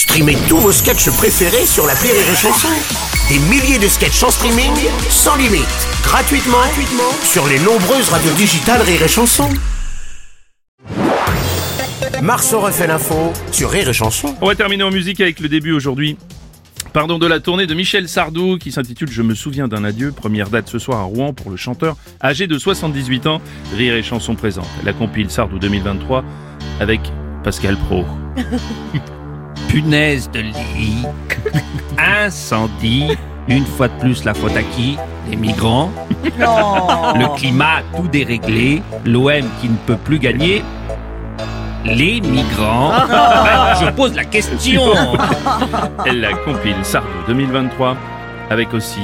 Streamez tous vos sketchs préférés sur la Rire et Chanson. Des milliers de sketchs en streaming, sans limite, gratuitement, gratuitement sur les nombreuses radios digitales Rire et Chanson. Marceau refait l'info sur Rire et Chanson. On va terminer en musique avec le début aujourd'hui. Pardon de la tournée de Michel Sardou qui s'intitule Je me souviens d'un adieu. Première date ce soir à Rouen pour le chanteur âgé de 78 ans. Rire et chanson présente. La compile Sardou 2023 avec Pascal Pro. punaise de lit, incendie, une fois de plus la faute à qui? Les migrants. Le climat tout déréglé, l'OM qui ne peut plus gagner. Les migrants. Ben, je pose la question. Elle la compile Sardou 2023 avec aussi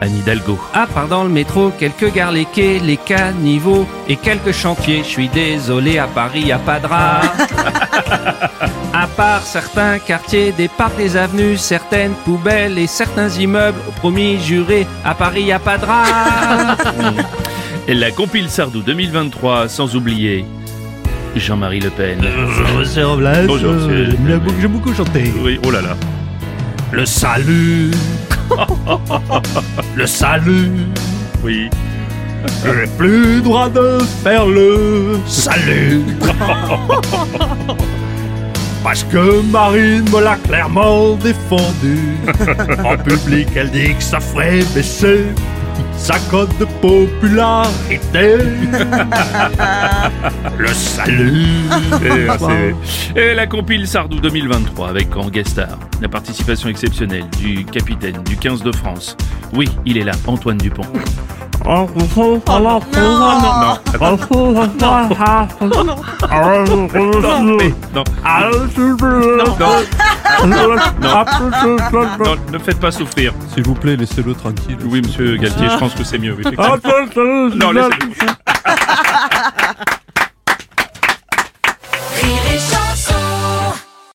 Anne Hidalgo. Ah pardon le métro, quelques gares les quais, les caniveaux et quelques chantiers. Je suis désolé, à Paris y a part certains quartiers, des parcs, des avenues, certaines poubelles et certains immeubles, promis, juré, à Paris y a pas de rats. Elle la compile Sardou 2023 sans oublier Jean-Marie Le Pen. Bonjour, Robles. Euh, J'aime beaucoup- j'aime beaucoup chanter. Oui, oh là là. Le salut. Le salut. Oui. J'ai plus droit de faire le salut. Parce que Marine me l'a clairement défendu. En public, elle dit que ça ferait baisser sa cote de popularité. Le salut. Et, c'est- et la compile Sardou 2023 avec en guest star la participation exceptionnelle du capitaine du 15 de France. Oui, il est là, Antoine Dupont. Non, Mais non, non, ne faites pas souffrir. S'il vous plaît, laissez-le tranquille. Oui, monsieur Galtier, je pense que c'est mieux. oui, effectivement. Non, laissez-